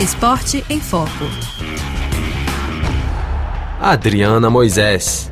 Esporte em Foco. Adriana Moisés.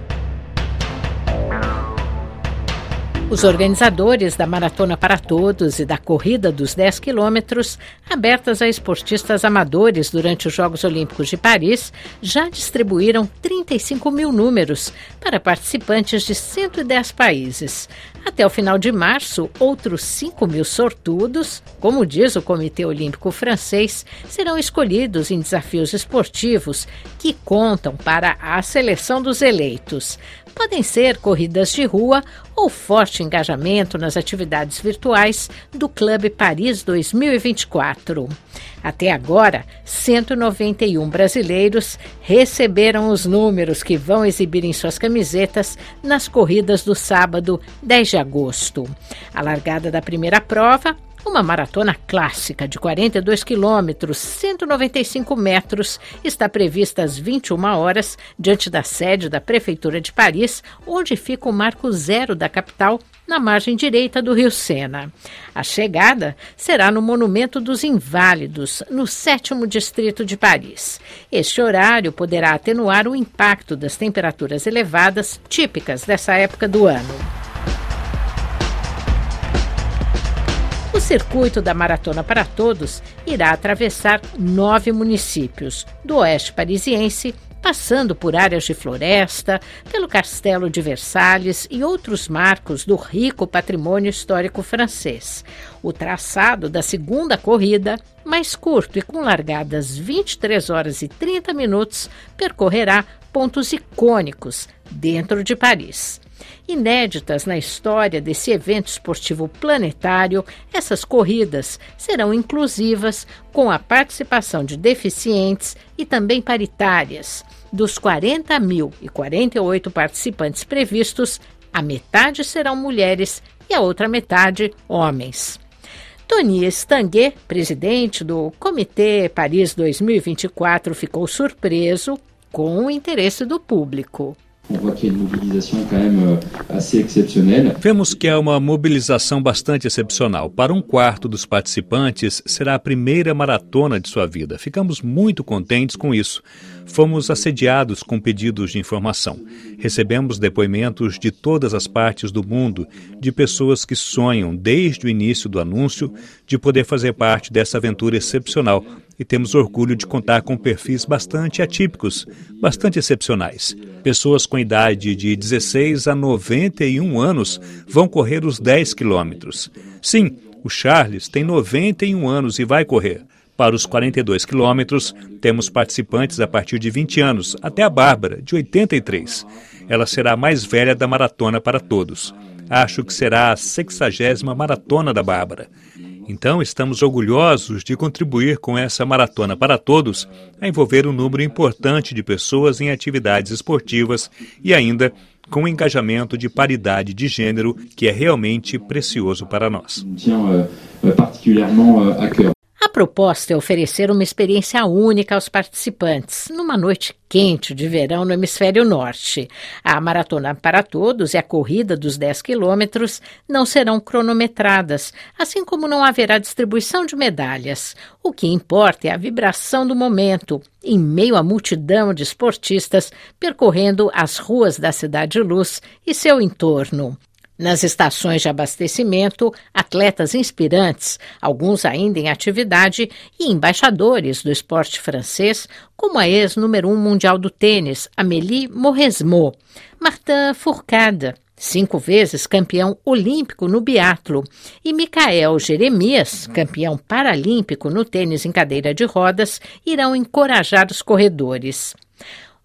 Os organizadores da Maratona para Todos e da Corrida dos 10 quilômetros, abertas a esportistas amadores durante os Jogos Olímpicos de Paris, já distribuíram 35 mil números para participantes de 110 países. Até o final de março, outros 5 mil sortudos, como diz o Comitê Olímpico Francês, serão escolhidos em desafios esportivos que contam para a seleção dos eleitos podem ser corridas de rua ou forte engajamento nas atividades virtuais do Clube Paris 2024. Até agora, 191 brasileiros receberam os números que vão exibir em suas camisetas nas corridas do sábado 10 de agosto. A largada da primeira prova uma maratona clássica de 42 quilômetros, 195 metros, está prevista às 21 horas diante da sede da Prefeitura de Paris, onde fica o marco zero da capital, na margem direita do Rio Sena. A chegada será no Monumento dos Inválidos, no sétimo distrito de Paris. Este horário poderá atenuar o impacto das temperaturas elevadas típicas dessa época do ano. Circuito da Maratona para Todos irá atravessar nove municípios do oeste parisiense, passando por áreas de floresta, pelo Castelo de Versalhes e outros marcos do rico patrimônio histórico francês. O traçado da segunda corrida, mais curto e com largadas 23 horas e 30 minutos, percorrerá pontos icônicos dentro de Paris. Inéditas na história desse evento esportivo planetário, essas corridas serão inclusivas, com a participação de deficientes e também paritárias. Dos 40.048 participantes previstos, a metade serão mulheres e a outra metade homens. Tony Estanguet, presidente do Comitê Paris 2024, ficou surpreso com o interesse do público. Euh, Vemos que é uma mobilização bastante excepcional. Para um quarto dos participantes, será a primeira maratona de sua vida. Ficamos muito contentes com isso. Fomos assediados com pedidos de informação. Recebemos depoimentos de todas as partes do mundo, de pessoas que sonham, desde o início do anúncio, de poder fazer parte dessa aventura excepcional e temos orgulho de contar com perfis bastante atípicos, bastante excepcionais. Pessoas com idade de 16 a 91 anos vão correr os 10 quilômetros. Sim, o Charles tem 91 anos e vai correr. Para os 42 quilômetros, temos participantes a partir de 20 anos, até a Bárbara, de 83. Ela será a mais velha da maratona para todos. Acho que será a 60 maratona da Bárbara. Então, estamos orgulhosos de contribuir com essa maratona para todos, a envolver um número importante de pessoas em atividades esportivas e ainda com o engajamento de paridade de gênero, que é realmente precioso para nós. A proposta é oferecer uma experiência única aos participantes, numa noite quente de verão no hemisfério norte. A maratona para todos e a corrida dos 10 quilômetros não serão cronometradas, assim como não haverá distribuição de medalhas. O que importa é a vibração do momento, em meio à multidão de esportistas percorrendo as ruas da Cidade Luz e seu entorno. Nas estações de abastecimento, atletas inspirantes, alguns ainda em atividade, e embaixadores do esporte francês, como a ex-número um mundial do tênis, Amélie Mauresmo, Martin Fourcade, cinco vezes campeão olímpico no biatlo, e Michael Jeremias, campeão paralímpico no tênis em cadeira de rodas, irão encorajar os corredores.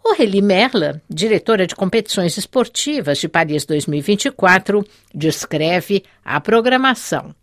Aurélie Merla, diretora de competições esportivas de Paris 2024, descreve a programação.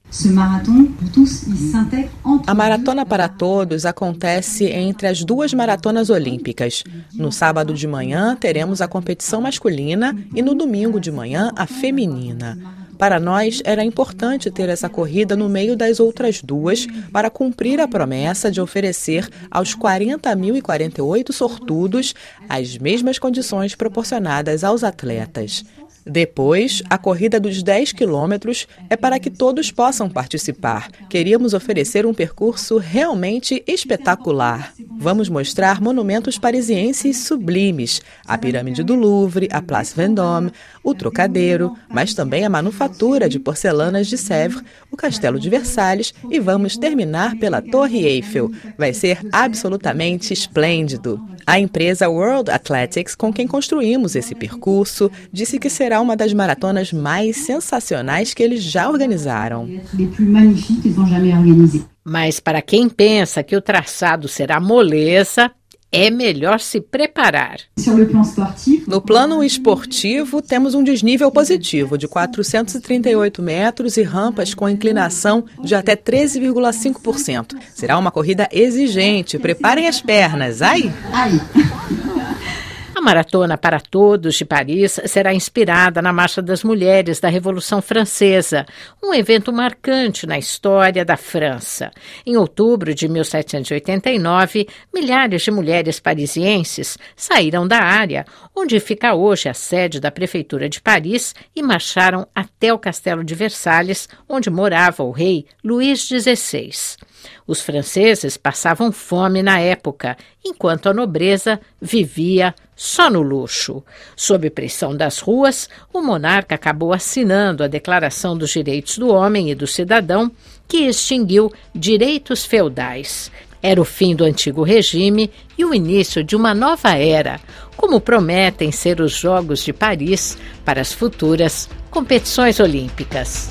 A Maratona para Todos acontece entre as duas maratonas olímpicas. No sábado de manhã teremos a competição masculina e no domingo de manhã a feminina. Para nós, era importante ter essa corrida no meio das outras duas para cumprir a promessa de oferecer aos 40.048 sortudos as mesmas condições proporcionadas aos atletas. Depois, a corrida dos 10 quilômetros é para que todos possam participar. Queríamos oferecer um percurso realmente espetacular. Vamos mostrar monumentos parisienses sublimes: a Pirâmide do Louvre, a Place Vendôme, o Trocadeiro, mas também a manufatura de porcelanas de Sèvres, o Castelo de Versalhes e vamos terminar pela Torre Eiffel. Vai ser absolutamente esplêndido. A empresa World Athletics, com quem construímos esse percurso, disse que será uma das maratonas mais sensacionais que eles já organizaram. Mas para quem pensa que o traçado será moleza, é melhor se preparar. No plano esportivo, temos um desnível positivo de 438 metros e rampas com inclinação de até 13,5%. Será uma corrida exigente. Preparem as pernas. Ai! Ai! A Maratona para Todos de Paris será inspirada na Marcha das Mulheres da Revolução Francesa, um evento marcante na história da França. Em outubro de 1789, milhares de mulheres parisienses saíram da área onde fica hoje a sede da Prefeitura de Paris e marcharam até o Castelo de Versalhes, onde morava o rei Luís XVI. Os franceses passavam fome na época, enquanto a nobreza vivia só no luxo. Sob pressão das ruas, o monarca acabou assinando a Declaração dos Direitos do Homem e do Cidadão, que extinguiu direitos feudais. Era o fim do antigo regime e o início de uma nova era, como prometem ser os Jogos de Paris para as futuras competições olímpicas.